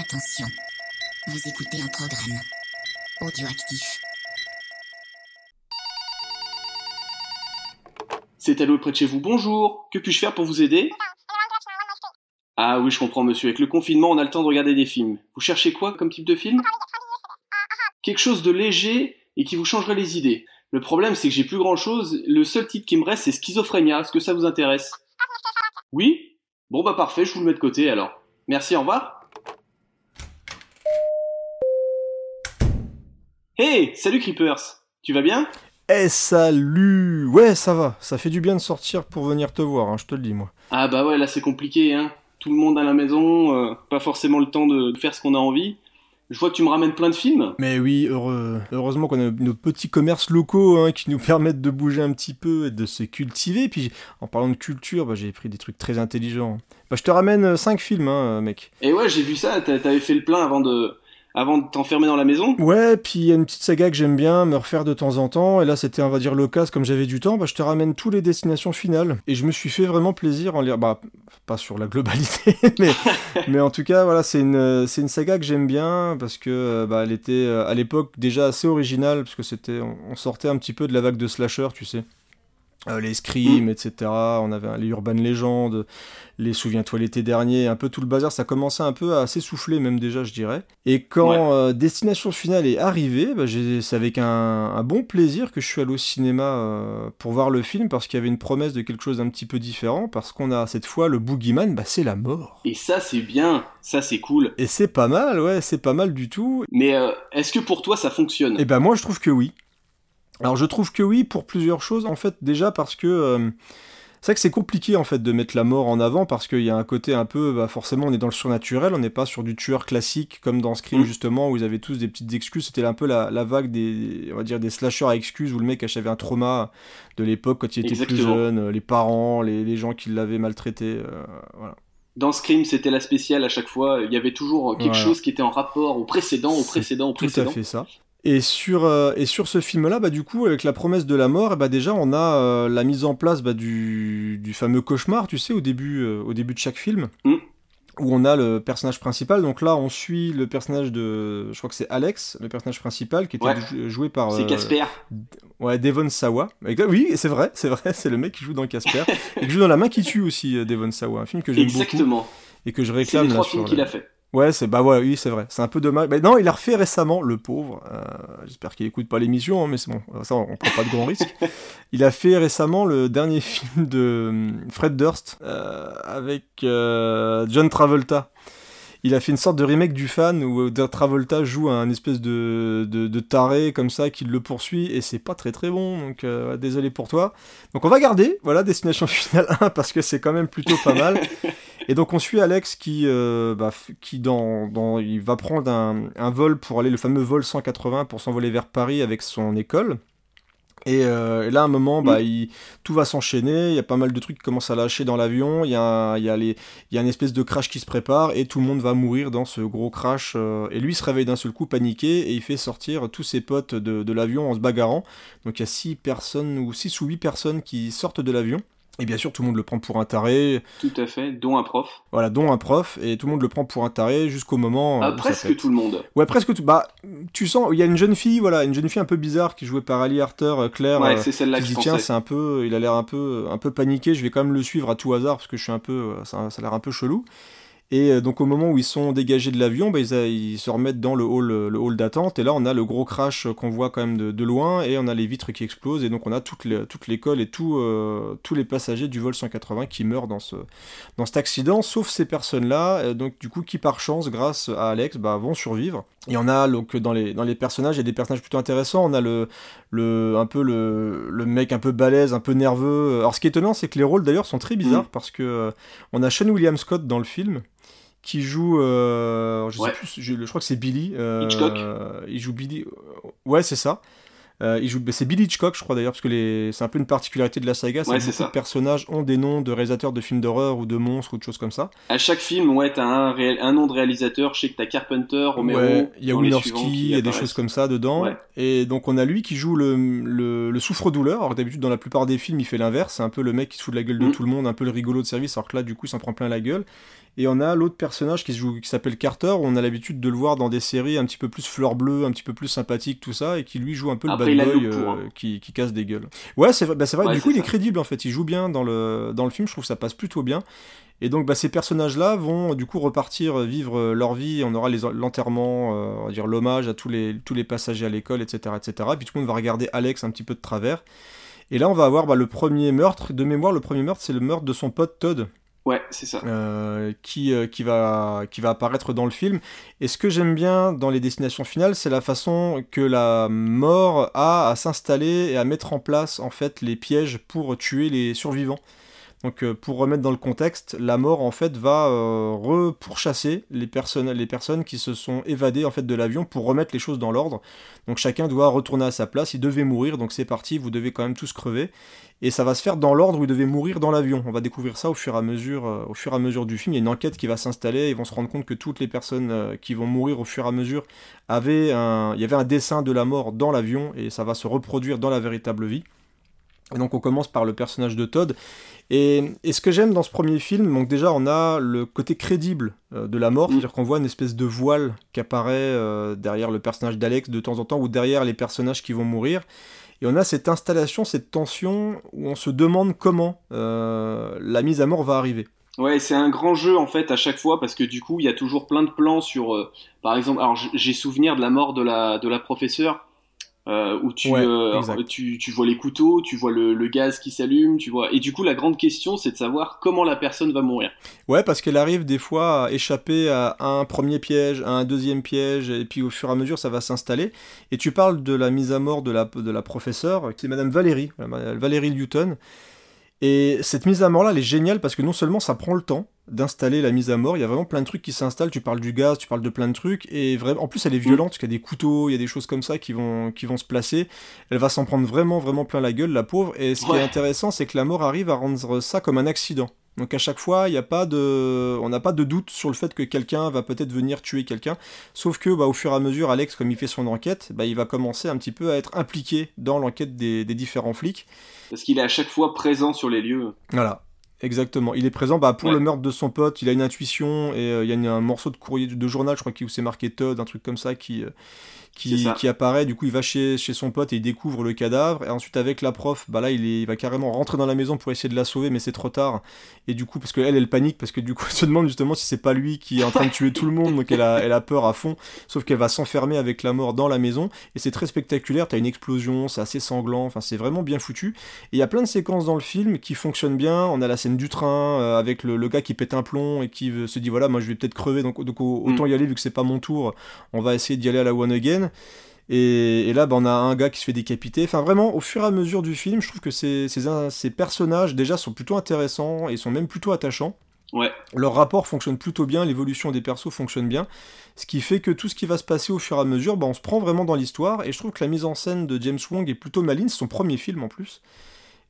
Attention, vous écoutez un programme. Audioactif. C'est Allo près de chez vous, bonjour. Que puis-je faire pour vous aider? Ah oui, je comprends monsieur, avec le confinement on a le temps de regarder des films. Vous cherchez quoi comme type de film? Quelque chose de léger et qui vous changerait les idées. Le problème c'est que j'ai plus grand chose, le seul titre qui me reste c'est Schizophrénia, est-ce que ça vous intéresse? Oui? Bon bah parfait, je vous le mets de côté alors. Merci, au revoir Hey Salut Creepers Tu vas bien? Eh salut Ouais ça va, ça fait du bien de sortir pour venir te voir, hein, je te le dis moi. Ah bah ouais, là c'est compliqué, hein. Tout le monde à la maison, euh, pas forcément le temps de faire ce qu'on a envie. Je vois que tu me ramènes plein de films. Mais oui, heureux, heureusement qu'on a nos petits commerces locaux hein, qui nous permettent de bouger un petit peu et de se cultiver. Puis en parlant de culture, bah, j'ai pris des trucs très intelligents. Bah, je te ramène 5 films, hein, mec. Et ouais, j'ai vu ça, t'avais fait le plein avant de, avant de t'enfermer dans la maison. Ouais, puis il y a une petite saga que j'aime bien me refaire de temps en temps, et là c'était on va dire l'occasion comme j'avais du temps, bah je te ramène tous les destinations finales, et je me suis fait vraiment plaisir en lire, bah pas sur la globalité, mais, mais en tout cas voilà c'est une, c'est une saga que j'aime bien, parce que euh, bah, elle était euh, à l'époque déjà assez originale, parce que c'était, on sortait un petit peu de la vague de slasher, tu sais. Euh, les Scream, mm. etc. On avait les Urban Legends, les Souviens-toi l'été dernier, un peu tout le bazar. Ça commençait un peu à s'essouffler, même déjà, je dirais. Et quand euh, Destination Finale est arrivée, bah, c'est avec un, bon plaisir que je suis allé au cinéma euh, pour voir le film, parce qu'il y avait une promesse de quelque chose d'un petit peu différent, parce qu'on a cette fois le Boogeyman, bah, c'est la mort. Et ça, c'est bien, ça, c'est cool. Et c'est pas mal, ouais, c'est pas mal du tout. Mais est-ce que pour toi, ça fonctionne? Eh ben moi, je trouve que oui. Alors je trouve que oui pour plusieurs choses. En fait, déjà parce que euh, c'est vrai que c'est compliqué en fait de mettre la mort en avant parce qu'il y a un côté un peu, bah, forcément, on est dans le surnaturel, on n'est pas sur du tueur classique comme dans Scream mm. justement où ils avaient tous des petites excuses. C'était un peu la, vague des, on va dire des slashers à excuses où le mec avait un trauma de l'époque quand il était plus jeune, euh, les parents, les, gens qui l'avaient maltraité, euh, voilà dans Scream, c'était la spéciale à chaque fois. Il y avait toujours quelque chose qui était en rapport au précédent, au précédent, au précédent. Tout à fait ça. Et sur, euh, et sur ce film-là, bah, du coup, avec la promesse de la mort, bah, déjà, on a euh, la mise en place bah, du, du, fameux cauchemar, tu sais, au début, euh, au début de chaque film, mm. où on a le personnage principal. Donc là, on suit le personnage de, je crois que c'est Alex, le personnage principal, qui était joué par... c'est Casper. Ouais, Devon Sawa. Oui, c'est vrai, c'est vrai, c'est le mec qui joue dans Casper. et qui joue dans La main qui tue aussi, Devon Sawa, un film que j'aime beaucoup. Exactement. Et que je réclame. C'est les trois films qu'il a fait. Ouais, c'est bah ouais, oui, c'est vrai. C'est un peu dommage. Mais non, il a refait récemment, le pauvre. Euh, j'espère qu'il écoute pas l'émission, hein, mais c'est bon. Ça, on prend pas de grands risques. Il a fait récemment le dernier film de hum, Fred Durst euh, avec euh, John Travolta. Il a fait une sorte de remake du fan où Travolta joue un espèce de, de, taré comme ça qui le poursuit et c'est pas très très bon donc désolé pour toi. Donc on va garder voilà Destination Finale 1 parce que c'est quand même plutôt pas mal. Et donc on suit Alex qui, euh, bah, qui dans, dans, il va prendre un, vol pour aller, le fameux vol 180 pour s'envoler vers Paris avec son école. Euh, et, là, à un moment, bah, il, tout va s'enchaîner. Il y a pas mal de trucs qui commencent à lâcher dans l'avion. Il y a, il y a, les, il y a une espèce de crash qui se prépare et tout le monde va mourir dans ce gros crash. Euh, et lui se réveille d'un seul coup paniqué et il fait sortir tous ses potes de, de l'avion en se bagarrant. Donc il y a 6 personnes ou 6 ou 8 personnes qui sortent de l'avion. Et bien sûr, tout le monde le prend pour un taré. Tout à fait, dont un prof. Voilà, dont un prof, et tout le monde le prend pour un taré jusqu'au moment. Ah, presque tout le monde. Ouais, presque tout. Bah, tu sens, il y a une jeune fille, voilà, une jeune fille un peu bizarre qui jouait par Ali Arthur, euh, Claire. Ouais, c'est celle-là que je tiens, c'est un peu, il a l'air un peu, un peu paniqué. Je vais quand même le suivre à tout hasard parce que je suis un peu, euh, ça, ça a l'air un peu chelou. Et euh, donc au moment où ils sont dégagés de l'avion, bah, ils, se remettent dans le hall, le hall d'attente. Et là, on a le gros crash qu'on voit quand même de, loin. Et on a les vitres qui explosent. Et donc on a toute, l'école et tout, euh, tous les passagers du vol 180 qui meurent dans, ce, dans cet accident. Sauf ces personnes-là, euh, donc du coup, qui par chance, grâce à Alex, bah, vont survivre. Et on a donc dans les, dans les personnages, il y a des personnages plutôt intéressants. On a le, le, un peu le, le mec un peu balèze, un peu nerveux. Alors ce qui est étonnant, c'est que les rôles d'ailleurs sont très bizarres. Mm. Parce que on a Sean William Scott dans le film qui joue, euh, je sais plus, je, crois que c'est Billy. Euh, Hitchcock. Il joue Billy. Ouais, c'est ça. Euh, il joue, c'est Billy Hitchcock, je crois d'ailleurs, parce que les... c'est un peu une particularité de la saga. C'est que beaucoup de personnages ont des noms de réalisateurs de films d'horreur ou de monstres ou de choses comme ça. À chaque film, ouais, t'as un, un nom de réalisateur. Je sais que t'as Carpenter, Romero. Ouais, il y a Winorski, il y a des choses comme ça dedans. Et donc on a lui qui joue le, le, le souffre-douleur. Alors d'habitude, dans la plupart des films, il fait l'inverse. C'est un peu le mec qui se fout de la gueule de mm. tout le monde, un peu le rigolo de service, alors que là, du coup, il s'en prend plein la gueule. Et on a l'autre personnage qui, se joue, qui s'appelle Carter, on a l'habitude de le voir dans des séries un petit peu plus fleur bleue, un petit peu plus sympathique, tout ça, et qui lui joue un peu le bad boy euh, hein. qui, qui, casse des gueules. Ouais, c'est bah, vrai, du coup, il est crédible en fait, il joue bien dans le, dans le film, je trouve que ça passe plutôt bien. Et donc bah, ces personnages-là vont du coup repartir vivre leur vie, on aura l'enterrement, euh, on va dire l'hommage à tous les, tous les passagers à l'école, etc., etc. Et puis tout le monde va regarder Alex un petit peu de travers. Et là on va avoir bah, le premier meurtre, de mémoire le premier meurtre c'est le meurtre de son pote Todd. Ouais, c'est ça. Euh, qui, euh, qui va apparaître dans le film. Et ce que j'aime bien dans les destinations finales, c'est la façon que la mort a à s'installer et à mettre en place en fait les pièges pour tuer les survivants. Donc euh, pour remettre dans le contexte, la mort en fait va euh, repourchasser les personnes, les personnes qui se sont évadées en fait de l'avion pour remettre les choses dans l'ordre. Donc chacun doit retourner à sa place, il devait mourir, donc c'est parti, vous devez quand même tous crever. Et ça va se faire dans l'ordre où il devait mourir dans l'avion. On va découvrir ça au fur et à mesure, euh, au à mesure du film. Il y a une enquête qui va s'installer. Ils vont se rendre compte que toutes les personnes qui vont mourir au fur et à mesure avaient un, il y avait un dessin de la mort dans l'avion et ça va se reproduire dans la véritable vie. Et donc on commence par le personnage de Todd. Et, ce que j'aime dans ce premier film, donc déjà on a le côté crédible euh, de la mort, mm. c'est-à-dire qu'on voit une espèce de voile qui apparaît euh, derrière le personnage d'Alex de temps en temps ou derrière les personnages qui vont mourir. Et on a cette installation, cette tension où on se demande comment euh, la mise à mort va arriver. Ouais, c'est un grand jeu en fait à chaque fois parce que du coup il y a toujours plein de plans sur, par exemple, alors j'ai souvenir de la mort de la de la professeure euh, où tu, euh, tu, tu, vois les couteaux, tu vois le, le gaz qui s'allume, tu vois. Et du coup, la grande question, c'est de savoir comment la personne va mourir. Ouais, parce qu'elle arrive des fois à échapper à un premier piège, à un deuxième piège, et puis au fur et à mesure, ça va s'installer. Et tu parles de la mise à mort de la, de la professeure, c'est Madame Valérie, Valérie Newton. Et cette mise à mort-là, elle est géniale parce que non seulement ça prend le temps, d'installer la mise à mort. Il y a vraiment plein de trucs qui s'installent. Tu parles du gaz, tu parles de plein de trucs. Et vraiment, en plus, elle est violente, parce qu'il y a des couteaux, il y a des choses comme ça qui vont, qui vont se placer. Elle va s'en prendre vraiment, vraiment plein la gueule, la pauvre. Et ce qui est intéressant, c'est que la mort arrive à rendre ça comme un accident. Donc à chaque fois, il y a pas de, on n'a pas de doute sur le fait que quelqu'un va peut-être venir tuer quelqu'un. Sauf que, bah, au fur et à mesure, Alex, comme il fait son enquête, bah, il va commencer un petit peu à être impliqué dans l'enquête des, des différents flics. Parce qu'il est à chaque fois présent sur les lieux. Voilà. Exactement. Il est présent bah, pour le meurtre de son pote. Il a une intuition et euh, il y a un morceau de courrier de, journal, je crois, où c'est marqué Todd, un truc comme ça, qui, euh, qui, apparaît. Du coup, il va chez, chez son pote et il découvre le cadavre. Et ensuite, avec la prof, bah là, il, est, il va carrément rentrer dans la maison pour essayer de la sauver, mais c'est trop tard. Et du coup, parce qu'elle, elle panique, parce que du coup, elle se demande justement si c'est pas lui qui est en train de tuer tout le monde. Donc, elle a, elle a peur à fond. Sauf qu'elle va s'enfermer avec la mort dans la maison. Et c'est très spectaculaire. T'as une explosion, c'est assez sanglant. Enfin, c'est vraiment bien foutu. Et il y a plein de séquences dans le film qui fonctionnent bien. On a la scène du train euh, avec le, gars qui pète un plomb et qui se dit voilà, moi je vais peut-être crever. Donc, donc autant mm. y aller vu que c'est pas mon tour. On va essayer d'y aller à la one again. Et, là, bah, on a un gars qui se fait décapiter. Enfin, vraiment, au fur et à mesure du film, je trouve que ces, ces, personnages, déjà, sont plutôt intéressants et sont même plutôt attachants. Ouais. Leur rapport fonctionne plutôt bien, l'évolution des persos fonctionne bien. Ce qui fait que tout ce qui va se passer au fur et à mesure, bah, on se prend vraiment dans l'histoire. Et je trouve que la mise en scène de James Wong est plutôt maligne, c'est son premier film en plus.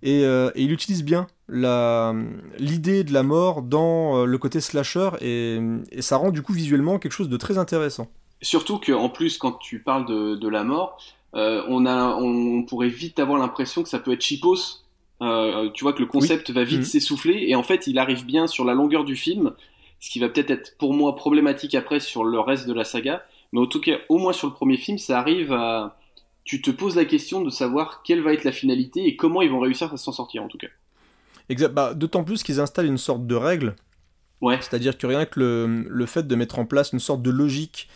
Et, euh, il utilise bien l'idée de la mort dans euh, le côté slasher et, et, ça rend du coup visuellement quelque chose de très intéressant. Surtout qu'en plus, quand tu parles de, de la mort, euh, on, a, on, pourrait vite avoir l'impression que ça peut être cheapos. Euh, tu vois que le concept va vite mmh. s'essouffler et en fait, il arrive bien sur la longueur du film, ce qui va peut-être être pour moi problématique après sur le reste de la saga. Mais en tout cas, au moins sur le premier film, ça arrive à. Tu te poses la question de savoir quelle va être la finalité et comment ils vont réussir à s'en sortir en tout cas. Exact. Bah, D'autant plus qu'ils installent une sorte de règle. Ouais. C'est-à-dire que rien que le, le, fait de mettre en place une sorte de logique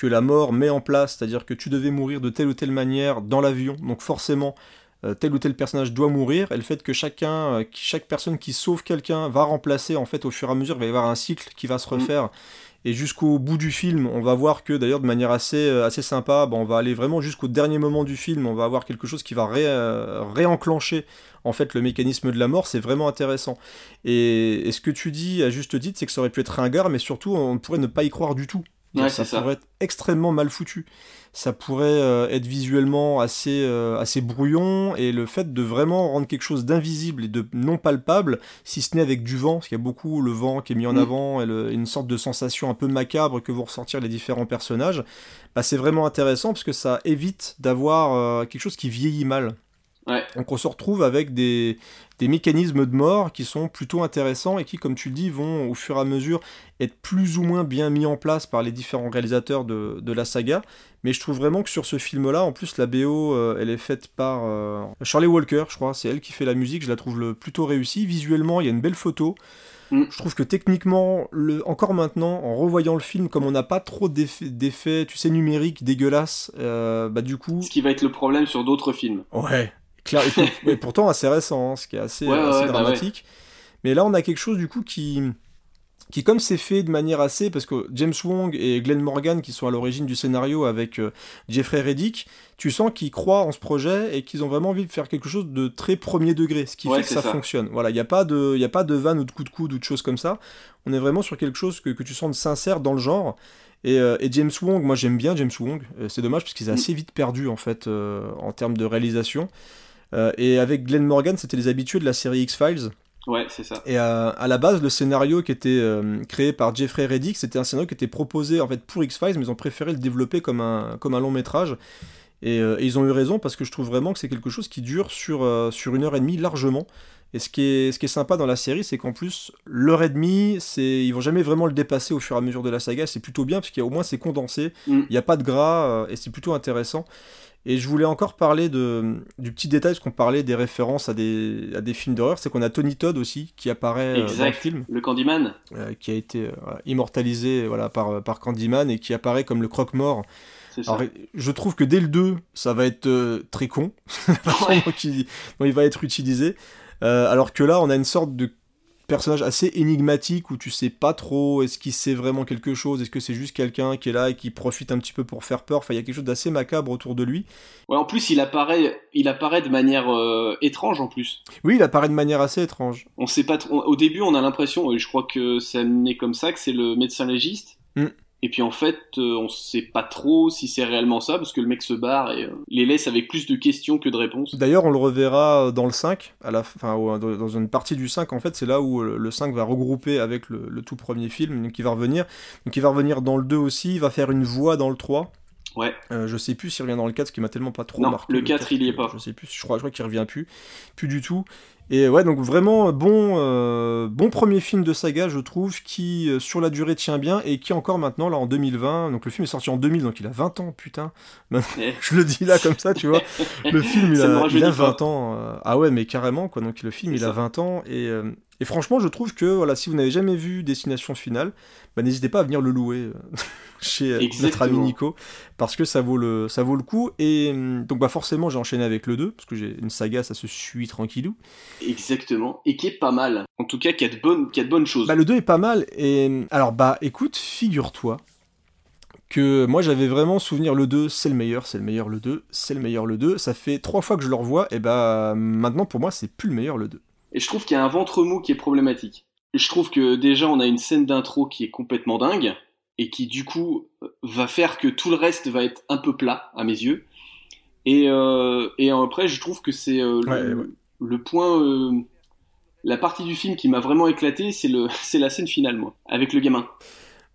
que la mort met en place, c'est-à-dire que tu devais mourir de telle ou telle manière dans l'avion, donc forcément euh, tel ou tel personnage doit mourir, et le fait que chacun, euh, chaque personne qui sauve quelqu'un va remplacer, en fait, au fur et à mesure, il va y avoir un cycle qui va se mm. refaire. Et jusqu'au bout du film, on va voir que d'ailleurs de manière assez, euh, assez sympa, on va aller vraiment jusqu'au dernier moment du film, on va avoir quelque chose qui va réenclencher en fait le mécanisme de la mort, c'est vraiment intéressant. Et, et, ce que tu dis à juste titre, c'est que ça aurait pu être ringard, mais surtout on pourrait ne pas y croire du tout ça, pourrait être extrêmement mal foutu. Ça pourrait euh, être visuellement assez, euh, assez brouillon, et le fait de vraiment rendre quelque chose d'invisible et de non palpable, si ce n'est avec du vent, parce qu'il y a beaucoup le vent qui est mis en mm. avant, et, une sorte de sensation un peu macabre que vont ressortir les différents personnages, bah, c'est vraiment intéressant, parce que ça évite d'avoir euh, quelque chose qui vieillit mal. Donc on se retrouve avec des, des, mécanismes de mort qui sont plutôt intéressants et qui, comme tu le dis, vont au fur et à mesure être plus ou moins bien mis en place par les différents réalisateurs de, de la saga. Mais je trouve vraiment que sur ce film-là, en plus la BO, euh, elle est faite par euh, Charlie Walker, je crois, c'est elle qui fait la musique, je la trouve le, plutôt réussie. Visuellement, il y a une belle photo. Mm. Je trouve que techniquement, le, encore maintenant, en revoyant le film, comme on n'a pas trop d'effets, tu sais, numériques dégueulasses, euh, bah du coup... Ce qui va être le problème sur d'autres films. Ouais, clair, et, pourtant assez récent, hein, ce qui est assez, assez bah dramatique. Mais là, on a quelque chose du coup qui qui comme c'est fait de manière assez, parce que James Wong et Glenn Morgan, qui sont à l'origine du scénario avec euh, Jeffrey Reddick, tu sens qu'ils croient en ce projet et qu'ils ont vraiment envie de faire quelque chose de très premier degré, ce qui fait que ça, fonctionne. Voilà, il n'y a pas de, il a pas de vanne ou de coup de coude ou de choses comme ça. On est vraiment sur quelque chose que, que tu sens de sincère dans le genre. Et, euh, et James Wong, moi j'aime bien James Wong. Euh, c'est dommage parce qu'il est assez vite perdu en fait en termes de réalisation. Et avec Glenn Morgan, c'était les habitués de la série X Files. Ouais, c'est ça. Et euh, à, la base, le scénario qui était euh, créé par Jeffrey Reddick, c'était un scénario qui était proposé en fait pour X-Files, mais ils ont préféré le développer comme un, comme un long métrage. Euh, et, ils ont eu raison parce que je trouve vraiment que c'est quelque chose qui dure sur, sur une heure et demie largement. Et ce qui est, ce qui est sympa dans la série, c'est qu'en plus, l'heure et demie, c'est, ils vont jamais vraiment le dépasser au fur et à mesure de la saga. C'est plutôt bien parce qu'il y a au moins c'est condensé, mm. il n'y a pas de gras et c'est plutôt intéressant. Et je voulais encore parler de, du petit détail, parce qu'on parlait des références à des, à des films d'horreur, c'est qu'on a Tony Todd aussi, qui apparaît euh, dans le film. Le Candyman. Euh, qui a été euh, immortalisé voilà, par, par Candyman et qui apparaît comme le croque-mort. Alors, je trouve que dès le 2, ça va être très con, dont il va être utilisé. alors que là, on a une sorte de personnage assez énigmatique où tu sais pas trop est-ce qu'il sait vraiment quelque chose, est-ce que c'est juste quelqu'un qui est là et qui profite un petit peu pour faire peur. Enfin, il y a quelque chose d'assez macabre autour de lui. Ouais, en plus, il apparaît, il apparaît de manière euh, étrange en plus. Oui, il apparaît de manière assez étrange. On sait pas trop. Au début, on a l'impression, et je crois que c'est amené comme ça, que c'est le médecin légiste. Mm. Et puis en fait, euh, on sait pas trop si c'est réellement ça, parce que le mec se barre et euh, les laisse avec plus de questions que de réponses. D'ailleurs, on le reverra dans le 5, à la, fin, dans une partie du 5, en fait, c'est là où le 5 va regrouper avec le, tout premier film, donc il va revenir. Donc il va revenir dans le 2 aussi, il va faire une voix dans le 3. Ouais. Euh, je sais plus s'il revient dans le 4, ce qui m'a tellement pas trop non, marqué. Le 4, il y est pas. Je sais plus, je crois, je crois qu'il revient plus. Plus du tout. Et ouais, donc vraiment bon, euh, bon premier film de saga, je trouve, qui euh, sur la durée tient bien et qui encore maintenant, là en 2020, donc le film est sorti en 2000, donc il a 20 ans, putain. je le dis là comme ça, tu vois. Le film, il a, il a 20 ans. Euh, ah ouais, mais carrément, quoi. Donc le film, il a 20 ans et, et franchement, je trouve que voilà, si vous n'avez jamais vu Destination Finale, bah, n'hésitez pas à venir le louer chez notre ami Nico parce que ça vaut le, ça vaut le coup. Et hum, donc bah forcément, j'ai enchaîné avec le 2 parce que j'ai une saga, ça se suit tranquillou. Exactement. Et qui est pas mal. En tout cas, qui a de bonnes, qui a de bonnes choses. Bah, le 2 est pas mal. Et alors, bah, écoute, figure-toi que moi j'avais vraiment souvenir le 2, c'est le meilleur, c'est le meilleur le 2, c'est le meilleur le 2. Ça fait trois fois que je le revois, et bah maintenant pour moi c'est plus le meilleur le 2. Et je trouve qu'il y a un ventre mou qui est problématique. Je trouve que déjà on a une scène d'intro qui est complètement dingue et qui du coup va faire que tout le reste va être un peu plat à mes yeux. Et, euh, et après je trouve que c'est euh, le point, euh, la partie du film qui m'a vraiment éclaté, c'est la scène finale, moi, avec le gamin.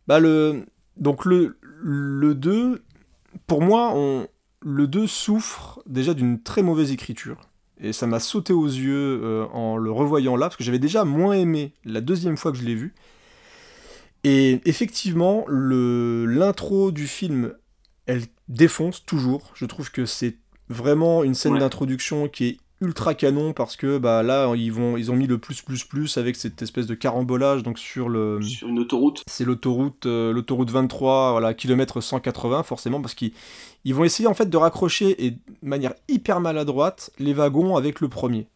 Bah le, donc le, le 2, pour moi, on, le 2 souffre déjà d'une très mauvaise écriture. Et ça m'a sauté aux yeux euh, en le revoyant là, parce que j'avais déjà moins aimé la deuxième fois que je l'ai vu. Et effectivement, l'intro du film, elle défonce toujours. Je trouve que c'est vraiment une scène d'introduction qui est ultra canon parce que bah là ils vont ils ont mis le plus plus plus avec cette espèce de carambolage donc sur le sur une autoroute c'est l'autoroute euh, l'autoroute 23 voilà kilomètre 180 forcément parce qu'ils ils vont essayer en fait de raccrocher et de manière hyper maladroite les wagons avec le premier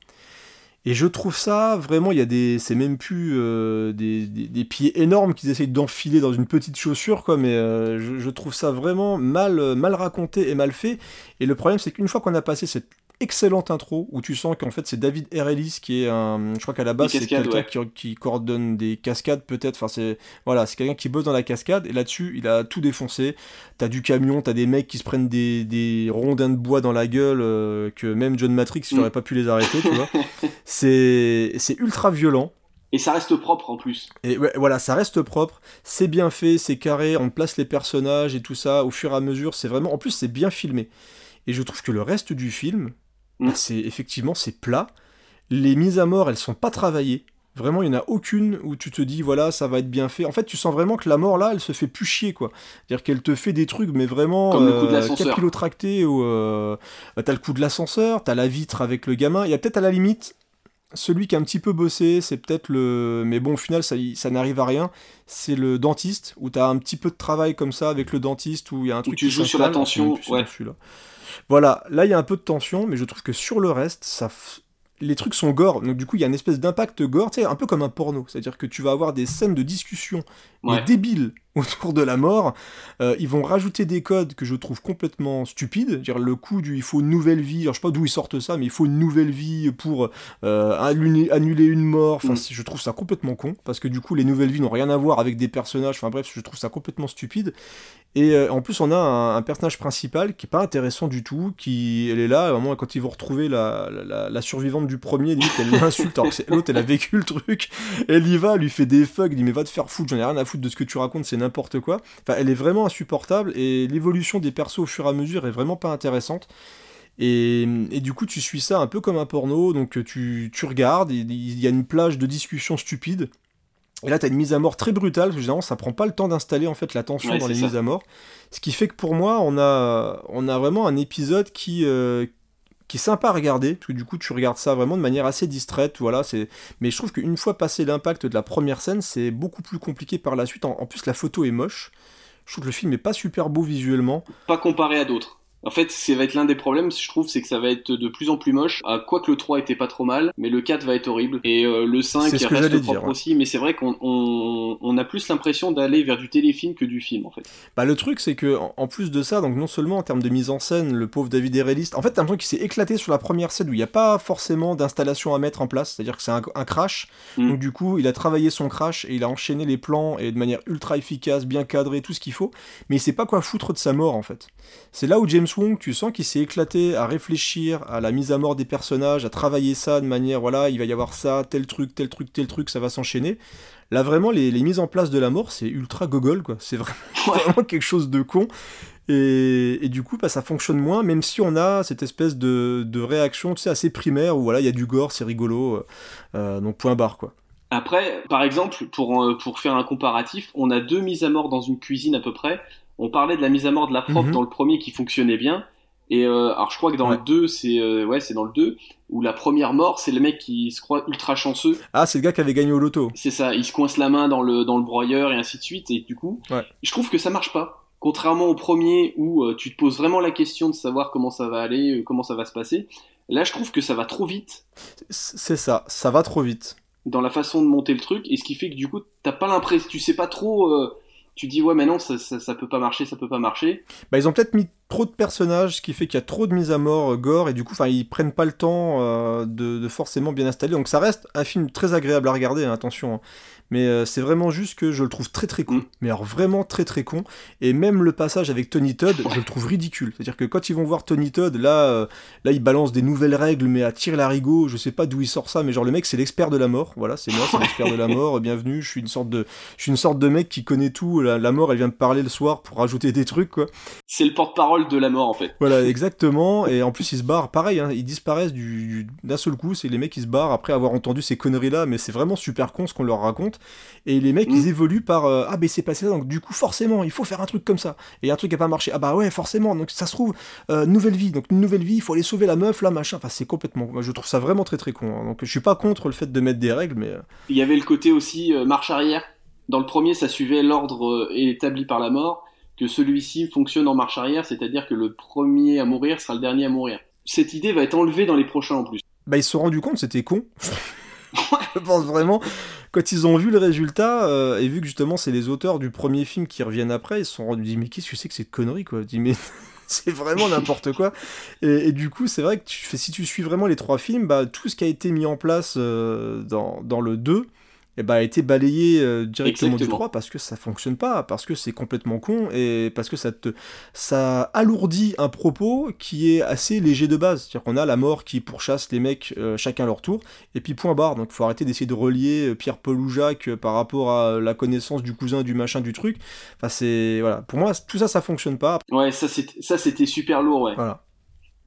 et je trouve ça vraiment, il y a des, c'est même plus euh, des, des, pieds énormes qu'ils essayent d'enfiler dans une petite chaussure, quoi. Mais euh, je, je, trouve ça vraiment mal, mal raconté et mal fait. Et le problème, c'est qu'une fois qu'on a passé cette excellente intro où tu sens qu'en fait c'est David Erelis qui est un je crois qu'à la base c'est quelqu'un qui, coordonne des cascades peut-être enfin c'est voilà c'est quelqu'un qui bosse dans la cascade et là-dessus il a tout défoncé t'as du camion t'as des mecs qui se prennent des, des rondins de bois dans la gueule euh, que même John Matrix il n'aurait mm. pas pu les arrêter tu vois c'est c'est ultra violent et ça reste propre en plus. Et voilà, ça reste propre, c'est bien fait, c'est carré, on place les personnages et tout ça au fur et à mesure, c'est vraiment. En plus, c'est bien filmé. Et je trouve que le reste du film, c'est effectivement c'est plat. Les mises à mort, elles sont pas travaillées. Vraiment, il n'y en a aucune où tu te dis, voilà, ça va être bien fait. En fait, tu sens vraiment que la mort, là, elle se fait plus chier, quoi. C'est-à-dire qu'elle te fait des trucs, mais vraiment Comme le coup de l'ascenseur. capillotractés. Ou, euh, bah, t'as le coup de l'ascenseur, t'as la vitre avec le gamin. Il y a peut-être à la limite, celui qui a un petit peu bossé, c'est peut-être le... Mais bon, au final, ça, n'arrive à rien. C'est le dentiste, où t'as un petit peu de travail comme ça avec le dentiste, où il y a un truc tu qui joues sur la tension, ouais. celui-là. Voilà, là il y a un peu de tension, mais je trouve que sur le reste, ça, f- les trucs sont gore, donc du coup il y a une espèce d'impact gore, tu sais, un peu comme un porno, c'est-à-dire que tu vas avoir des scènes de discussion mais débiles autour de la mort. Euh, ils vont rajouter des codes que je trouve complètement stupides, dire le coup du il faut une nouvelle vie, alors je sais pas d'où ils sortent ça, mais il faut une nouvelle vie pour euh, annuler, annuler une mort. Enfin, Mm. je trouve ça complètement con parce que du coup les nouvelles vies n'ont rien à voir avec des personnages. Enfin bref, je trouve ça complètement stupide. Et euh, en plus, on a un, un personnage principal qui est pas intéressant du tout, qui elle est là, à un moment quand ils vont retrouver la, la- la, la survivante du premier, limite elle l'insulte alors que l'autre elle a vécu le truc, elle y va, elle lui fait des fugs, elle dit mais va te faire foutre, j'en ai rien à foutre de ce que tu racontes, c'est n'importe quoi. Enfin, elle est vraiment insupportable et l'évolution des persos au fur et à mesure est vraiment pas intéressante. Et, et du coup, tu suis ça un peu comme un porno, donc tu, tu regardes, il il y a une plage de discussions stupides. Et là, t'as une mise à mort très brutale, parce que généralement, ça prend pas le temps d'installer en fait la tension Ouais, dans les ça. mises à mort. Ce qui fait que pour moi, on a, on a vraiment un épisode qui, euh, qui est sympa à regarder, parce que du coup, tu regardes ça vraiment de manière assez distraite, voilà. C'est, mais je trouve qu'une fois passé l'impact de la première scène, c'est beaucoup plus compliqué par la suite. En, en plus, la photo est moche. Je trouve que le film est pas super beau visuellement. Pas comparé à d'autres. En fait, ça va être l'un des problèmes, je trouve, c'est que ça va être de plus en plus moche. Ah, Quoique le 3 était pas trop mal, mais le 4 va être horrible. Et euh, le 5 C'est ce que reste propre ouais. aussi, mais c'est vrai qu'on on, on a plus l'impression d'aller vers du téléfilm que du film, en fait. Bah le truc c'est que en, en plus de ça, donc non seulement en termes de mise en scène, le pauvre David Erelist, en fait t'as l'impression qu'il s'est éclaté sur la première scène où il n'y a pas forcément d'installation à mettre en place, c'est-à-dire que c'est un, un crash, Mm. donc du coup il a travaillé son crash et il a enchaîné les plans et de manière ultra efficace, bien cadré, tout ce qu'il faut, mais il sait pas quoi foutre de sa mort en fait. C'est là où James Wong, tu sens qu'il s'est éclaté à réfléchir à la mise à mort des personnages, à travailler ça de manière, voilà, il va y avoir ça, tel truc, tel truc, tel truc, ça va s'enchaîner. Là vraiment les, les mises en place de la mort c'est ultra gogol quoi, c'est vraiment quelque chose de con. Et, et du coup, bah, ça fonctionne moins, même si on a cette espèce de, de réaction, tu sais, assez primaire, où voilà, il y a du gore, c'est rigolo, euh, euh, donc point barre, quoi. Après, par exemple, pour, euh, pour faire un comparatif, on a deux mises à mort dans une cuisine à peu près. On parlait de la mise à mort de la prof Mhm. dans le premier qui fonctionnait bien. Et euh, alors je crois que dans Ouais. le 2, c'est euh, ouais, c'est dans le 2 où la première mort, c'est le mec qui se croit ultra chanceux. Ah, c'est le gars qui avait gagné au loto. C'est ça, il se coince la main dans le dans le broyeur et ainsi de suite et du coup, Ouais. je trouve que ça marche pas. Contrairement au premier où euh, tu te poses vraiment la question de savoir comment ça va aller, euh, comment ça va se passer. Là, je trouve que ça va trop vite C'est ça, ça va trop vite. dans la façon de monter le truc et ce qui fait que du coup, t'as pas l'impression, tu sais pas trop. Tu dis ouais, mais non, ça, ça, ça peut pas marcher, ça peut pas marcher. Bah, ils ont peut-être mis trop de personnages, ce qui fait qu'il y a trop de mises à mort euh, gore, et du coup, enfin, ils prennent pas le temps euh, de, de forcément bien installer. Donc ça reste un film très agréable à regarder, hein, attention. hein. Mais euh, c'est vraiment juste que je le trouve très très con. Mm. Mais alors vraiment très très con. Et même le passage avec Tony Todd, je le trouve ridicule. C'est-à-dire que quand ils vont voir Tony Todd, là, là, il balance des nouvelles règles, mais à tir larigot, je sais pas d'où il sort ça, mais genre le mec, c'est l'expert de la mort. Voilà, c'est moi, c'est l'expert de la mort. Bienvenue, je suis une sorte de, je suis une sorte de mec qui connaît tout. La, la mort, elle vient me parler le soir pour rajouter des trucs, quoi. C'est le porte-parole de la mort en fait. Voilà, exactement. Et en plus, ils se barrent, pareil, hein, ils disparaissent du, du- d'un seul coup. C'est les mecs qui se barrent après avoir entendu ces conneries-là, mais c'est vraiment super con ce qu'on leur raconte. Et les mecs, Mm. ils évoluent par euh, Ah, ben c'est passé ça, donc du coup, forcément, il faut faire un truc comme ça. Et un truc qui a pas marché. Ah, bah ouais, forcément. Donc ça se trouve, euh, nouvelle vie. Donc une nouvelle vie, il faut aller sauver la meuf, là, machin. Enfin, c'est complètement. Moi, je trouve ça vraiment très très con. hein. Donc je suis pas contre le fait de mettre des règles, mais. euh, Il y avait le côté aussi euh, marche arrière. Dans le premier, ça suivait l'ordre établi par la mort, que celui-ci fonctionne en marche arrière, c'est-à-dire que le premier à mourir sera le dernier à mourir. Cette idée va être enlevée dans les prochains en plus. Bah, ils se sont rendus compte, c'était con. je pense vraiment, quand ils ont vu le résultat, euh, et vu que justement c'est les auteurs du premier film qui reviennent après, ils se sont rendus dit mais qu'est-ce que c'est que cette connerie quoi? Dit mais c'est vraiment n'importe quoi. Et, et du coup, c'est vrai que tu si tu suis vraiment les trois films, bah, tout ce qui a été mis en place euh, dans, dans le 2 eh bah, a été balayé euh, directement Exactement. du 3 parce que ça fonctionne pas, parce que c'est complètement con et parce que ça te ça alourdit un propos qui est assez léger de base. C'est-à-dire qu'on a la mort qui pourchasse les mecs euh, chacun leur tour et puis point barre. Donc il faut arrêter d'essayer de relier euh, Pierre, Paul ou Jacques euh, par rapport à la connaissance du cousin, du machin, du truc. Enfin c'est voilà, pour moi tout ça ça fonctionne pas. Ouais, ça c'était ça c'était super lourd, ouais. Voilà.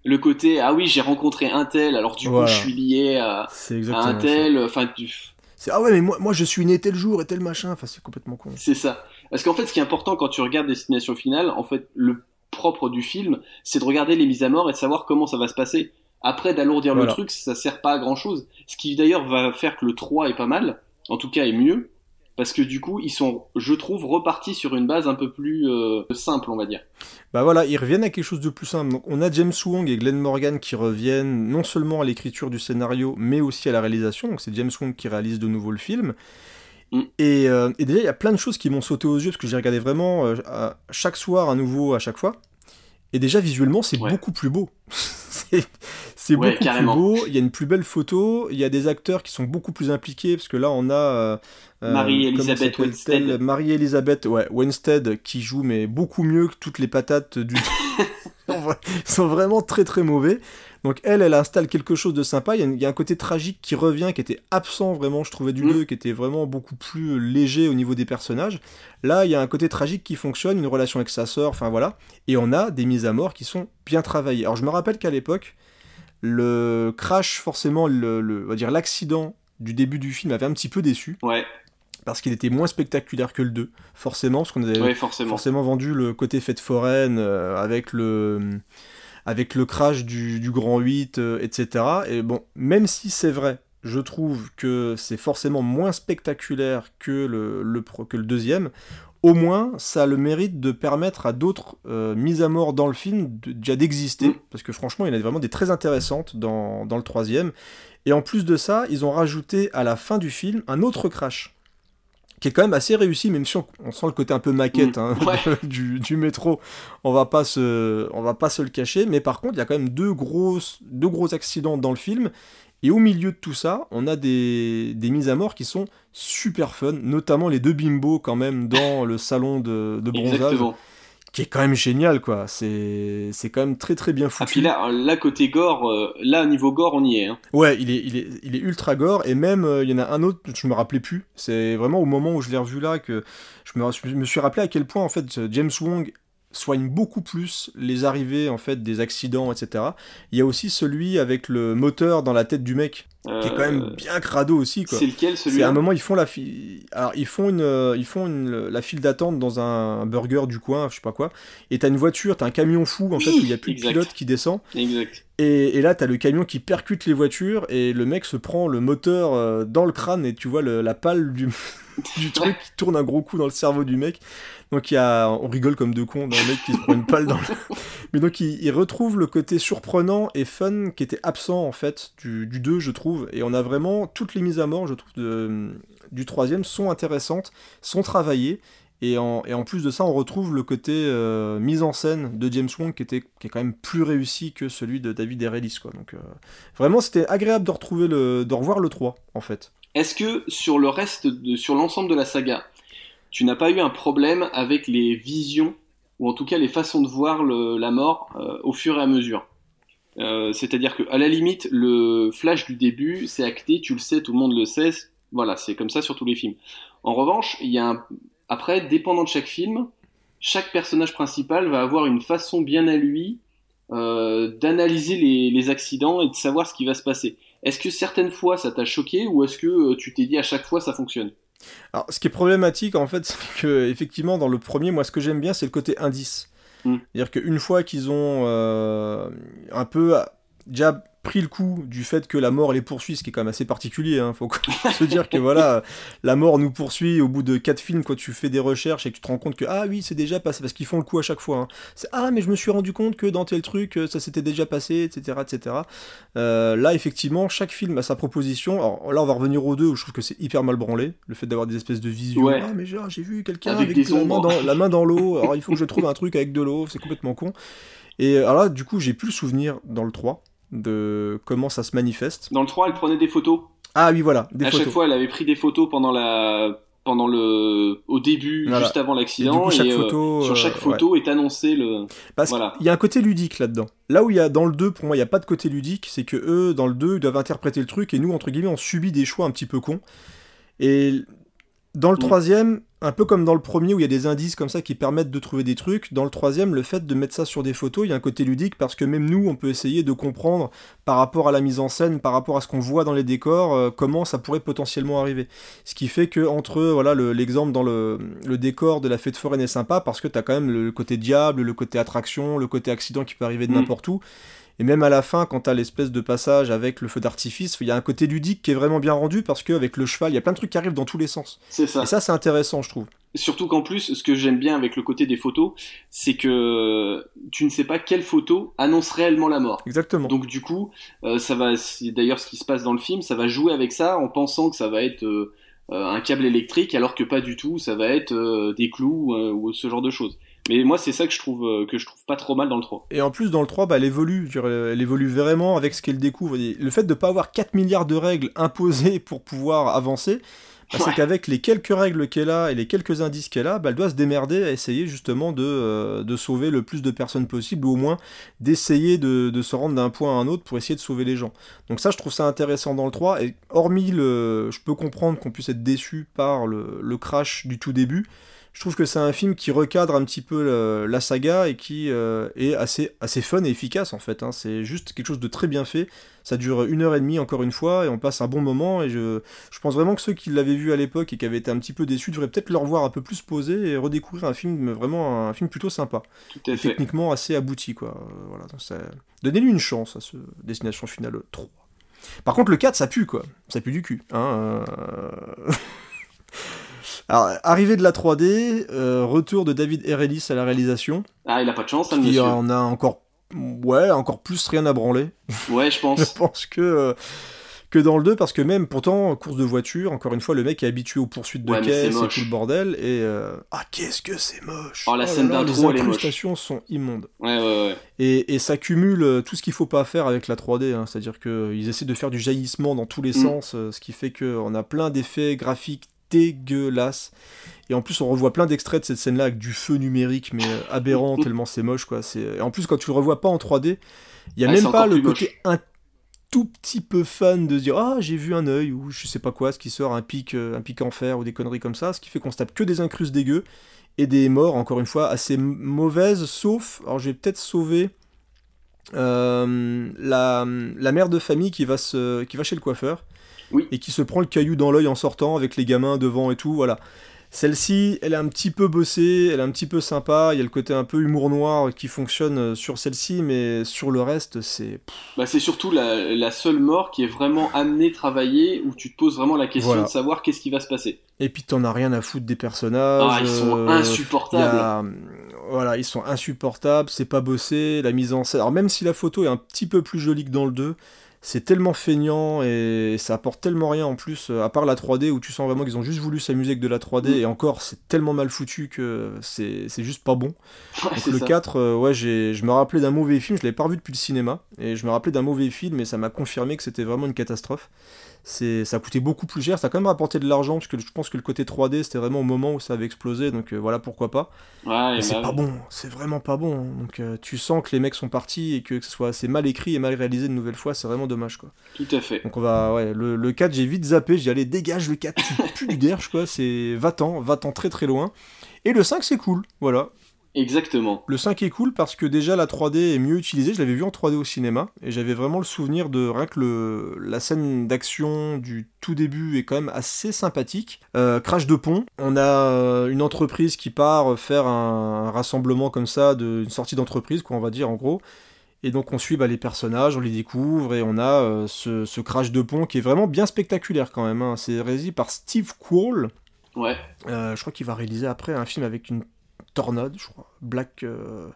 le côté ah oui j'ai rencontré un tel alors du Voilà. coup je suis lié à, un tel enfin tu- C'est ah ouais mais moi, moi je suis né tel jour et tel machin. Enfin c'est complètement con. c'est ça parce qu'en fait ce qui est important quand tu regardes Destination Finale en fait le propre du film c'est de regarder les mises à mort et de savoir comment ça va se passer après d'alourdir Voilà. le truc ça sert pas à grand chose ce qui d'ailleurs va faire que le 3 est pas mal en tout cas est mieux parce que du coup ils sont je trouve repartis sur une base un peu plus euh, simple on va dire Bah voilà, ils reviennent à quelque chose de plus simple. Donc on a James Wong et Glenn Morgan qui reviennent non seulement à l'écriture du scénario, mais aussi à la réalisation. Donc c'est James Wong qui réalise de nouveau le film. Mm. Et, euh, et déjà, il y a plein de choses qui m'ont sauté aux yeux, parce que j'ai regardé vraiment euh, à- chaque soir à nouveau à chaque fois. Et déjà, visuellement, c'est Ouais. beaucoup plus beau. c'est Ouais, beaucoup carrément. plus beau. Il y a une plus belle photo. Il y a des acteurs qui sont beaucoup plus impliqués, parce que là, on a... euh, euh, Marie-Elisabeth Winstead. Marie-Elisabeth ouais, Winstead, qui joue mais beaucoup mieux que toutes les patates du... Ils sont vraiment très très mauvais. Donc elle, elle installe quelque chose de sympa. Il y a, y un côté tragique qui revient, qui était absent vraiment, je trouvais, du Mm. 2, qui était vraiment beaucoup plus léger au niveau des personnages. Là, il y a un côté tragique qui fonctionne, une relation avec sa sœur, enfin voilà. Et on a des mises à mort qui sont bien travaillées. Alors je me rappelle qu'à l'époque, le crash, forcément, le, le- on va dire l'accident du début du film avait un petit peu déçu, ouais parce qu'il était moins spectaculaire que le 2, forcément, parce qu'on avait forcément forcément vendu le côté fête foraine euh, avec le avec le crash du, du Grand 8, euh, etc. Et bon, même si c'est vrai, je trouve que c'est forcément moins spectaculaire que le, que le deuxième, au moins ça a le mérite de permettre à d'autres euh, mises à mort dans le film de- déjà d'exister, Mm. parce que franchement il y en a vraiment des très intéressantes dans, dans le troisième. Et en plus de ça, ils ont rajouté à la fin du film un autre crash qui est quand même assez réussi, même si on, on sent le côté un peu maquette Mm. hein, Ouais. du, du métro. On va pas se, on va pas se le cacher, mais par contre, il y a quand même deux grosses, deux gros accidents dans le film. Et au milieu de tout ça, on a des, des mises à mort qui sont super fun, notamment les deux bimbos quand même dans le salon de, de bronzage, exactement qui est quand même génial quoi. C'est, c'est quand même très très bien ah foutu. puis là là côté gore euh, là niveau gore on y est hein. Ouais, il est, il est, il est ultra gore et même euh, il y en a un autre, je me rappelais plus. C'est vraiment au moment où je l'ai revu là que je me, je me suis rappelé à quel point en fait James Wong soigne beaucoup plus les arrivées en fait des accidents, etc. Il y a aussi celui avec le moteur dans la tête du mec qui est quand même Euh, bien crado aussi quoi. c'est lequel C'est à celui-là un moment ils font la file, alors ils font une, euh, ils font une, la file d'attente dans un burger du coin, je sais pas quoi. Et t'as une voiture, t'as un camion fou en fait où il y a plus exact. de pilote qui descend. exact Et, et là, t'as le camion qui percute les voitures et le mec se prend le moteur euh, dans le crâne et tu vois le- la pale du, du truc qui tourne un gros coup dans le cerveau du mec. Donc il y a, on rigole comme deux cons dans le mec qui se prend une pale dans le... Mais donc il, il retrouve le côté surprenant et fun qui était absent en fait du, du 2 je trouve. Et on a vraiment toutes les mises à mort je trouve de- du troisième sont intéressantes, sont travaillées. Et en, et en plus de ça, on retrouve le côté euh, mise en scène de James Wong qui, était, qui est quand même plus réussi que celui de David Erelis. Quoi. Donc, euh, vraiment, c'était agréable de, retrouver le, de revoir le 3, en fait. Est-ce que sur le reste, de, sur l'ensemble de la saga, tu n'as pas eu un problème avec les visions, ou en tout cas les façons de voir la mort euh, au fur et à mesure Euh, C'est-à-dire que à la limite, le flash du début, c'est acté, tu le sais, tout le monde le sait, voilà, c'est comme ça sur tous les films. En revanche, il y a un... après, dépendant de chaque film, chaque personnage principal va avoir une façon bien à lui euh, d'analyser les, accidents et de savoir ce qui va se passer. Est-ce que certaines fois ça t'a choqué ou est-ce que tu t'es dit à chaque fois ça fonctionne? Alors, ce qui est problématique, en fait, c'est que, effectivement, dans le premier, moi, ce que j'aime bien, c'est le côté indice. Mm. C'est-à-dire qu'une fois qu'ils ont euh, un peu euh, déjà pris le coup du fait que la mort les poursuit, ce qui est quand même assez particulier, hein, faut se dire que voilà, la mort nous poursuit au bout de quatre films quand tu fais des recherches et que tu te rends compte que ah oui, c'est déjà passé, parce qu'ils font le coup à chaque fois. hein. C'est ah, mais je me suis rendu compte que dans tel truc, ça s'était déjà passé, etc. etc. Euh, là, effectivement, chaque film a sa proposition. Alors là, on va revenir aux deux où je trouve que c'est hyper mal branlé, le fait d'avoir des espèces de visions. Ouais. Ah, mais genre, j'ai vu quelqu'un Avec la, main dans, la main dans l'eau, alors il faut que je trouve un truc avec de l'eau, c'est complètement con. Et alors là, du coup, j'ai plus le souvenir dans le 3 de comment ça se manifeste. Dans le 3, elle prenait des photos. Ah oui, voilà, des à photos. chaque fois, elle avait pris des photos pendant la pendant le au début, Voilà. juste avant Et l'accident coup, chaque euh, photo, sur euh, chaque ouais. photo est annoncé le Parce Voilà. qu'il y a un côté ludique là-dedans. Là où il y a dans le 2, pour moi, il n'y a pas de côté ludique, c'est que eux, dans le 2, ils doivent interpréter le truc et nous, entre guillemets, on subit des choix un petit peu cons. Et dans le Mm. troisième, un peu comme dans le premier où il y a des indices comme ça qui permettent de trouver des trucs, dans le troisième, le fait de mettre ça sur des photos, il y a un côté ludique parce que même nous, on peut essayer de comprendre par rapport à la mise en scène, par rapport à ce qu'on voit dans les décors, euh, comment ça pourrait potentiellement arriver. Ce qui fait que entre voilà l'exemple dans le, décor de la fête foraine est sympa parce que tu as quand même le côté diable, le côté attraction, le côté accident qui peut arriver de mm. n'importe où. Et même à la fin, quand t'as l'espèce de passage avec le feu d'artifice, il y a un côté ludique qui est vraiment bien rendu parce qu'avec le cheval, il y a plein de trucs qui arrivent dans tous les sens. C'est ça. Et ça, c'est intéressant, je trouve. Surtout qu'en plus, ce que j'aime bien avec le côté des photos, c'est que tu ne sais pas quelle photo annonce réellement la mort. Exactement. Donc du coup, euh, ça va, d'ailleurs ce qui se passe dans le film, ça va jouer avec ça en pensant que ça va être euh, euh, un câble électrique, alors que pas du tout, ça va être des clous ou ce genre de choses. Mais moi, c'est ça que je trouve euh, que je trouve pas trop mal dans le 3. Et en plus, dans le 3, bah, elle évolue. Elle évolue vraiment avec ce qu'elle découvre. Le fait de ne pas avoir 4 milliards de règles imposées pour pouvoir avancer, bah, c'est qu'avec les quelques règles qu'elle a et les quelques indices qu'elle a, bah, elle doit se démerder à essayer justement de, euh, de, sauver le plus de personnes possible, ou au moins d'essayer de, de, se rendre d'un point à un autre pour essayer de sauver les gens. Donc ça, je trouve ça intéressant dans le 3. Et hormis le... Je peux comprendre qu'on puisse être déçu par le, le crash du tout début je trouve que c'est un film qui recadre un petit peu la saga et qui euh, est assez, assez fun et efficace en fait. Hein. C'est juste quelque chose de très bien fait. Ça dure une heure et demie encore une fois et on passe un bon moment. Et je, je pense vraiment que ceux qui l'avaient vu à l'époque et qui avaient été un petit peu déçus devraient peut-être le revoir un peu plus posé et redécouvrir un film vraiment un film plutôt sympa. Tout Techniquement assez abouti quoi. Euh, voilà, Donnez-lui une chance à ce Destination Finale 3. Par contre le 4 ça pue quoi. Ça pue du cul. Hein, euh. Alors, arrivée de la 3D, euh, retour de David Erelis à la réalisation. Ah, il a pas de chance, hein, monsieur. On a encore, ouais, encore plus rien à branler. Ouais, je pense. je pense que euh, que dans le 2 parce que même pourtant course de voiture encore une fois le mec est habitué aux poursuites de caisse et tout le bordel et euh, ah qu'est-ce que c'est moche oh la scène d'intro les incrustations sont immondes ouais ouais ouais et, et ça cumule tout ce qu'il faut pas faire avec la 3D hein. c'est à dire qu'ils essaient de faire du jaillissement dans tous les mm. sens ce qui fait qu'on a plein d'effets graphiques dégueulasse. Et en plus, on revoit plein d'extraits de cette scène-là avec du feu numérique, mais euh, aberrant, tellement c'est moche, quoi. Et en plus, quand tu le revois pas en 3D, il y a même pas le côté un tout petit peu fan de dire Ah, j'ai vu un œil, ou je sais pas quoi, ce qui sort, un pic, euh, un pic en fer, ou des conneries comme ça, ce qui fait qu'on se tape que des incrustes dégueux, et des morts, encore une fois, assez mauvaises, sauf, alors j'ai peut-être sauvé euh, la, la mère de famille qui va, se, qui va chez le coiffeur, et qui se prend le caillou dans l'œil en sortant avec les gamins devant et tout, voilà. Celle-ci, elle est un petit peu bossée, elle est un petit peu sympa, il y a le côté un peu humour noir qui fonctionne euh, sur celle-ci, mais sur le reste, c'est... Bah, c'est surtout la, seule mort qui est vraiment amenée travailler, où tu te poses vraiment la question de savoir qu'est-ce qui va se passer. Et puis t'en as rien à foutre des personnages. Ah, ils sont euh, insupportables. Voilà, ils sont insupportables, c'est pas bossé, la mise en scène... Alors même si la photo est un petit peu plus jolie que dans le 2, c'est tellement feignant et ça apporte tellement rien en plus, euh, à part la 3D où tu sens vraiment qu'ils ont juste voulu s'amuser avec de la 3D mm. et encore c'est tellement mal foutu que c'est juste pas bon. le 4, euh, ouais, je me rappelais d'un mauvais film, je l'avais pas revu depuis le cinéma et je me rappelais d'un mauvais film et ça m'a confirmé que c'était vraiment une catastrophe ça a coûté beaucoup plus cher. Ça a quand même rapporté de l'argent parce que je pense que le côté 3D c'était vraiment au moment où ça avait explosé donc euh, voilà pourquoi pas. Ouais, mais c'est bah pas bon c'est vraiment pas bon hein. donc euh, tu sens que les mecs sont partis et que, ce soit assez mal écrit et mal réalisé une nouvelle fois c'est vraiment dommage quoi. Tout à fait. Donc on va ouais le, le 4 j'ai vite zappé j'ai allé dégage le 4 tu plus derche quoi c'est va-t'en va-t'en très très loin. Et le 5 c'est cool voilà Exactement. Le 5 est cool parce que déjà la 3D est mieux utilisée. Je l'avais vu en 3D au cinéma et j'avais vraiment le souvenir de rien que le, la scène d'action du tout début est quand même assez sympathique. Euh, crash de pont. On a euh, une entreprise qui part faire un, rassemblement comme ça, de, une sortie d'entreprise, quoi, on va dire en gros. Et donc on suit bah, les personnages, on les découvre et on a euh, ce, crash de pont qui est vraiment bien spectaculaire quand même. Hein. C'est réalisé par Steve Quall. Ouais. je crois qu'il va réaliser après un film avec une Tornade, je crois. Black. Euh,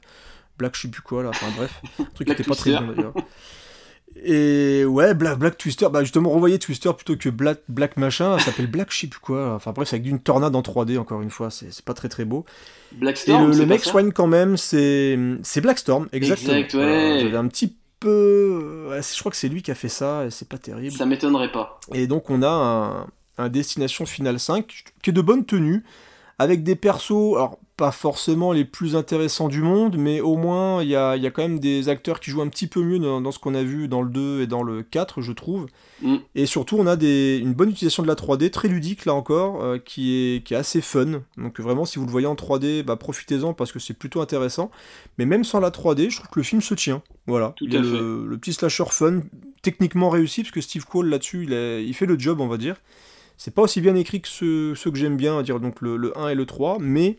Black, je sais plus quoi là. Enfin bref, un truc qui était pas très bon d'ailleurs. Et ouais, Black, Black Twister, bah justement, revoyez Twister plutôt que Black, Black machin, ça s'appelle Black, je sais plus quoi. Enfin bref, c'est avec une tornade en 3D, encore une fois, c'est pas très très beau. Blackstorm, Et le, mec soigne quand même, c'est Blackstorm, exactement. Exact, ouais. J'avais un petit peu. je crois que c'est lui qui a fait ça, et c'est pas terrible. Ça m'étonnerait pas. Et donc on a un, un Destination Final 5 qui est de bonne tenue avec des persos, alors pas forcément les plus intéressants du monde, mais au moins il y a, y a, quand même des acteurs qui jouent un petit peu mieux dans, ce qu'on a vu dans le 2 et dans le 4, je trouve. Mm. Et surtout, on a des, une bonne utilisation de la 3D, très ludique là encore, euh, qui, est, qui est assez fun. Donc vraiment, si vous le voyez en 3D, bah, profitez-en parce que c'est plutôt intéressant. Mais même sans la 3D, je trouve que le film se tient. Voilà. Tout il y a à le, fait. le petit slasher fun, techniquement réussi, parce que Steve Cole là-dessus, il, il fait le job, on va dire. C'est pas aussi bien écrit que ceux, ceux que j'aime bien, va dire donc le, le 1 et le 3, mais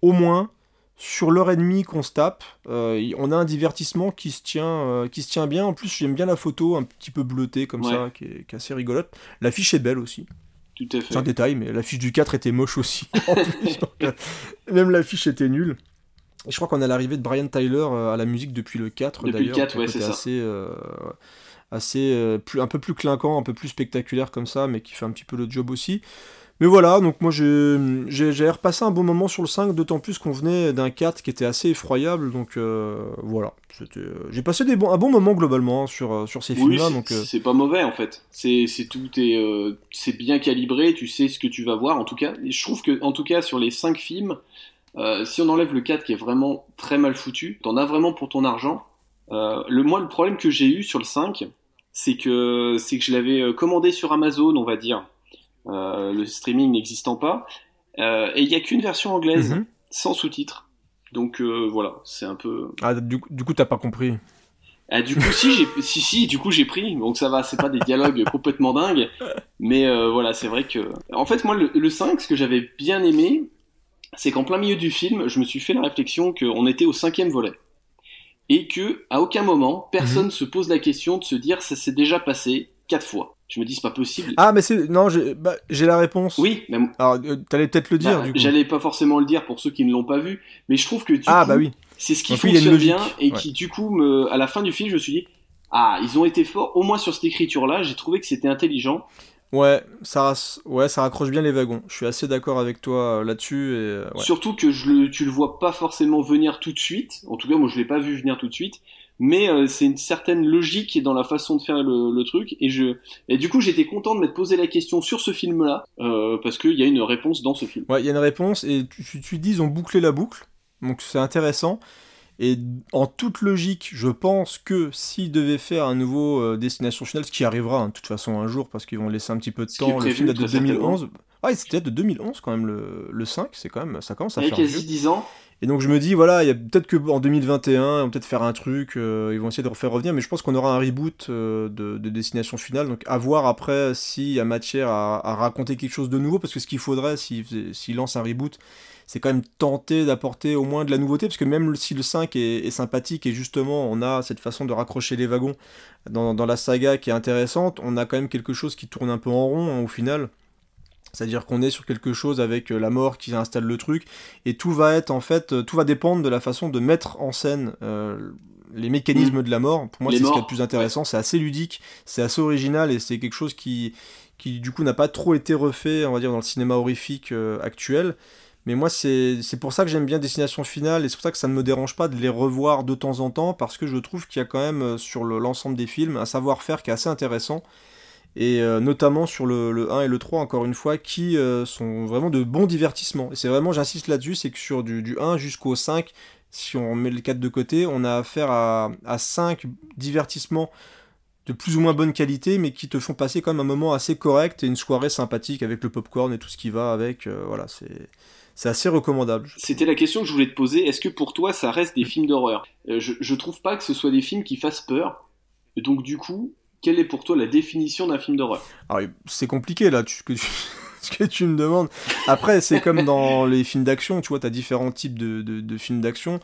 au moins, sur l'heure et demie qu'on se tape, euh, on a un divertissement qui se tient, euh, qui se tient bien. En plus, j'aime bien la photo, un petit peu bleutée comme Ouais. ça, qui est, qui est assez rigolote. L'affiche est belle aussi. Tout à C'est un fait. détail, mais l'affiche du 4 était moche aussi. Euh, Même l'affiche était nulle. Et je crois qu'on a l'arrivée de Brian Tyler à la musique depuis le 4 Depuis le d'ailleurs. 4, qui a un ouais, c'est ça. assez, euh, assez euh, plus, un peu plus clinquant, un peu plus spectaculaire comme ça, mais qui fait un petit peu le job aussi. Mais voilà, donc moi j'ai repassé un bon moment sur le 5, d'autant plus qu'on venait d'un 4 qui était assez effroyable, donc euh, voilà. Euh, J'ai passé des un bon moment globalement hein, sur, sur ces Oui, films-là, c'est- euh, pas mauvais en fait. C'est tout est euh, c'est bien calibré. Tu sais ce que tu vas voir. En tout cas, Et je trouve que en tout cas sur les cinq films, si on enlève le 4 qui est vraiment très mal foutu, t'en as vraiment pour ton argent. Le moi le problème que j'ai eu sur le 5, c'est que c'est que je l'avais euh, commandé sur Amazon, on va dire, euh, le streaming n'existant pas, Euh, et il y a qu'une version anglaise mhm. sans sous-titres. Donc euh, voilà, c'est un peu. Ah, du, coup- du coup t'as pas compris. Ah, du coup, si, j'ai, si, si, du coup, j'ai pris. Donc ça va, c'est pas des dialogues complètement dingues. Mais euh, voilà, c'est vrai que. En fait, moi, le, le 5, ce que j'avais bien aimé, c'est qu'en plein milieu du film, je me suis fait la réflexion qu'on était au cinquième volet. Et que, à aucun moment, personne se pose la question de se dire ça s'est déjà passé quatre fois. Je me dis, c'est pas possible. Ah, mais c'est. Non, j'ai bah, la réponse. oui, Alors, euh, t'allais peut-être le dire, bah, du coup. j'allais pas forcément le dire pour ceux qui ne l'ont pas vu, mais je trouve que du Ah, coup, bah oui. c'est ce qui Donc fonctionne bien et ouais. qui du coup me, à la fin du film je me suis dit ah ils ont été forts au moins sur cette écriture là j'ai trouvé que c'était intelligent Ouais ça, ouais, ça raccroche bien les wagons. Je suis assez d'accord avec toi euh, là-dessus. Et, euh, ouais. surtout que je le, tu le vois pas forcément venir tout de suite en tout cas moi je l'ai pas vu venir tout de suite mais euh, c'est une certaine logique dans la façon de faire le, le truc et je et du coup j'étais content de m'être posé la question sur ce film là parce qu'il y a une réponse dans ce film Ouais, il y a une réponse et tu, tu, tu dis ils ont bouclé la boucle, donc c'est intéressant. Et en toute logique, je pense que s'ils devaient faire un nouveau euh, Destination Finale, ce qui arrivera hein, de toute façon un jour parce qu'ils vont laisser un petit peu de temps, le film date de très 2011. Ouais, c'était de 2011 quand même le, le 5, c'est quand même ça commence à faire vieux. quasi 10 ans Et donc je me dis, voilà, il y a peut-être que en 2021, ils vont peut-être faire un truc, euh, ils vont essayer de refaire revenir, mais je pense qu'on aura un reboot euh, de, de Destination Finale, donc à voir après s'il y a matière à, raconter quelque chose de nouveau, parce que ce qu'il faudrait, s'ils s'ils lancent un reboot, c'est quand même tenter d'apporter au moins de la nouveauté, parce que même si le 5 est, sympathique, et justement on a cette façon de raccrocher les wagons dans, dans la saga qui est intéressante, on a quand même quelque chose qui tourne un peu en rond hein, au final. C'est-à-dire qu'on est sur quelque chose avec euh, la mort qui installe le truc, et tout va être en fait, euh, tout va dépendre de la façon de mettre en scène euh, les mécanismes de la mort. Pour moi, c'est ce qui est le plus intéressant. C'est assez ludique, c'est assez original, et c'est quelque chose qui, qui du coup n'a pas trop été refait, on va dire, dans le cinéma horrifique euh, actuel. Mais moi, c'est pour ça que j'aime bien Destination Finale, et c'est pour ça que ça ne me dérange pas de les revoir de temps en temps, parce que je trouve qu'il y a quand même, sur le- l'ensemble des films, un savoir-faire qui est assez intéressant et euh, notamment sur le, le 1 et le 3 encore une fois qui euh, sont vraiment de bons divertissements et c'est vraiment j'insiste là-dessus c'est que sur du, du 1 jusqu'au 5 si on met le 4 de côté on a affaire à, à 5 divertissements de plus ou moins bonne qualité mais qui te font passer quand même un moment assez correct et une soirée sympathique avec le popcorn et tout ce qui va avec euh, voilà c'est c'est assez recommandable C'était la question que je voulais te poser. Est-ce que pour toi, ça reste des films d'horreur? Je, je trouve pas que ce soit des films qui fassent peur. Donc, du coup, quelle est pour toi la définition d'un film d'horreur? Alors, c'est compliqué là, tu- ce, que tu, ce que tu me demandes. Après, c'est comme dans les films d'action, tu vois, tu as différents types de, de- de films d'action.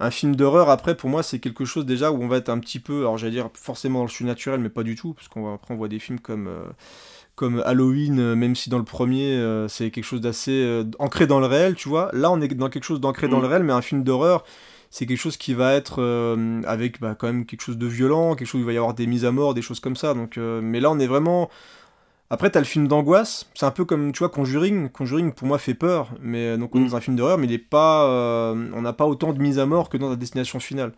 Un film d'horreur, après, pour moi, c'est quelque chose déjà où on va être un petit peu, alors j'allais dire forcément dans le surnaturel, mais pas du tout, parce qu'on après on voit des films comme, euh, comme Halloween, euh, même si dans le premier, euh, c'est quelque chose d'assez euh, ancré dans le réel, tu vois. Là, on est dans quelque chose d'ancré dans Mm. le réel, mais un film d'horreur, c'est quelque chose qui va être euh, avec bah, quand même quelque chose de violent, quelque chose où il va y avoir des mises à mort, des choses comme ça. Donc, euh, mais là, on est vraiment. Après, t'as le film d'angoisse. C'est un peu comme, tu vois, Conjuring. Conjuring, pour moi, fait peur. Mais euh, donc, on est Mm. dans un film d'horreur, mais il est pas. euh, on n'a pas autant de mises à mort que dans la destination finale.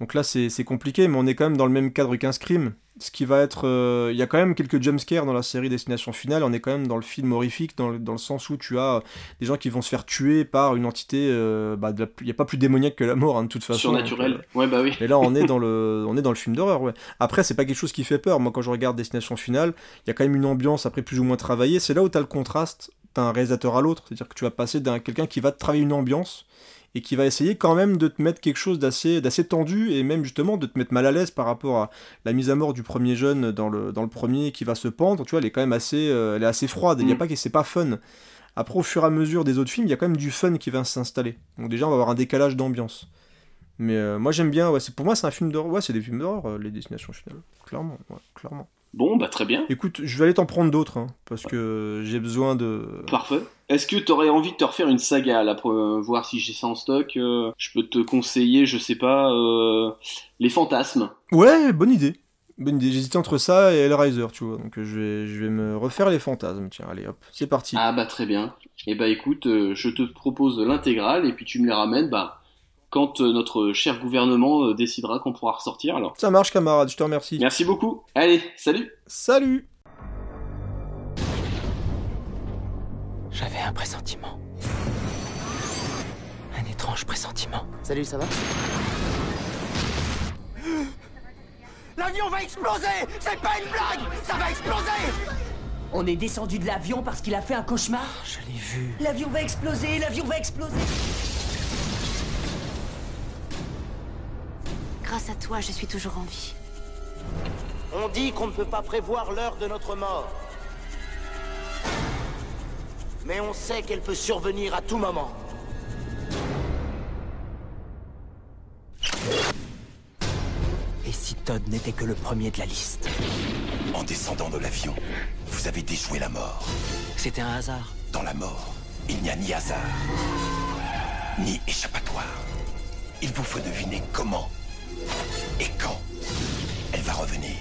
Donc là, c'est compliqué, mais on est quand même dans le même cadre qu'un Scream. Ce qui va être. euh, Il y a quand même quelques jumpscares dans la série Destination Finale. On est quand même dans le film horrifique, dans le, dans le sens où tu as des gens qui vont se faire tuer par une entité. euh, bah, Il n'y a pas plus démoniaque que la mort, hein, de toute façon. Surnaturel. Donc, Ouais, bah oui. euh, Et là, on est dans le, on est dans le film d'horreur, ouais. Après, c'est pas quelque chose qui fait peur. Moi, quand je regarde Destination Finale, il y a quand même une ambiance après plus ou moins travaillée. C'est là où tu as le contraste d'un réalisateur à l'autre. C'est-à-dire que tu vas passer d'un quelqu'un qui va te travailler une ambiance et qui va essayer quand même de te mettre quelque chose d'assez d'assez tendu et même justement de te mettre mal à l'aise par rapport à la mise à mort du premier jeune dans le, dans le premier qui va se pendre. Tu vois, elle est quand même assez, euh, elle est assez froide. Il y a Mm. pas que c'est pas fun. Après, au fur et à mesure des autres films, il y a quand même du fun qui va s'installer. Donc déjà, on va avoir un décalage d'ambiance. Mais euh, moi j'aime bien, ouais, c'est pour moi c'est un film d'horreur, ouais, c'est des films d'horreur, euh, les destinations finales, clairement, ouais, clairement. Bon, bah très bien. Écoute, je vais aller t'en prendre d'autres, hein, parce que j'ai besoin de... Parfait. Est-ce que t'aurais envie de te refaire une saga là pour euh, voir si j'ai ça en stock euh, Je peux te conseiller, je sais pas, euh, les fantasmes. Ouais, bonne idée. Bonne idée, j'hésitais entre ça et Hellraiser, tu vois, donc je vais, je vais me refaire les fantasmes, tiens, allez hop, c'est parti. Ah bah très bien. Et bah écoute, je te propose l'intégrale et puis tu me les ramènes bah quand euh, notre cher gouvernement euh, décidera qu'on pourra ressortir alors. Ça marche camarade, je te remercie. Merci beaucoup. Allez, salut. Salut J'avais un pressentiment. Un étrange pressentiment. Salut, ça va? L'avion va exploser C'est pas une blague Ça va exploser On est descendu de l'avion parce qu'il a fait un cauchemar? Je l'ai vu. L'avion va exploser, l'avion va exploser Grâce à toi, je suis toujours en vie. On dit qu'on ne peut pas prévoir l'heure de notre mort. Mais on sait qu'elle peut survenir à tout moment. Et si Todd n'était que le premier de la liste? En descendant de l'avion, vous avez déjoué la mort. C'était un hasard. Dans la mort, il n'y a ni hasard, ni échappatoire. Il vous faut deviner comment et quand elle va revenir.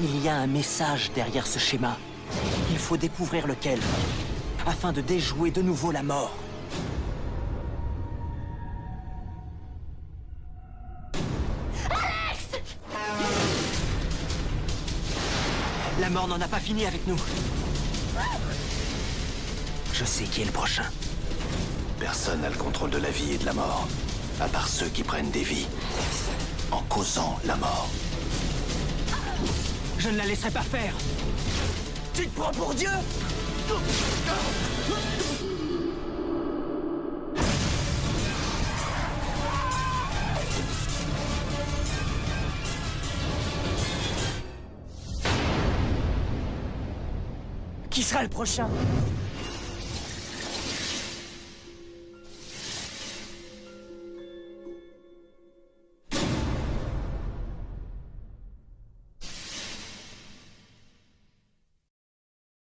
Il y a un message derrière ce schéma. Il faut découvrir lequel, afin de déjouer de nouveau la mort. La mort n'en a pas fini avec nous. Je sais qui est le prochain. Personne n'a le contrôle de la vie et de la mort, à part ceux qui prennent des vies en causant la mort. Je ne la laisserai pas faire. Tu te prends pour Dieu? Qui sera le prochain?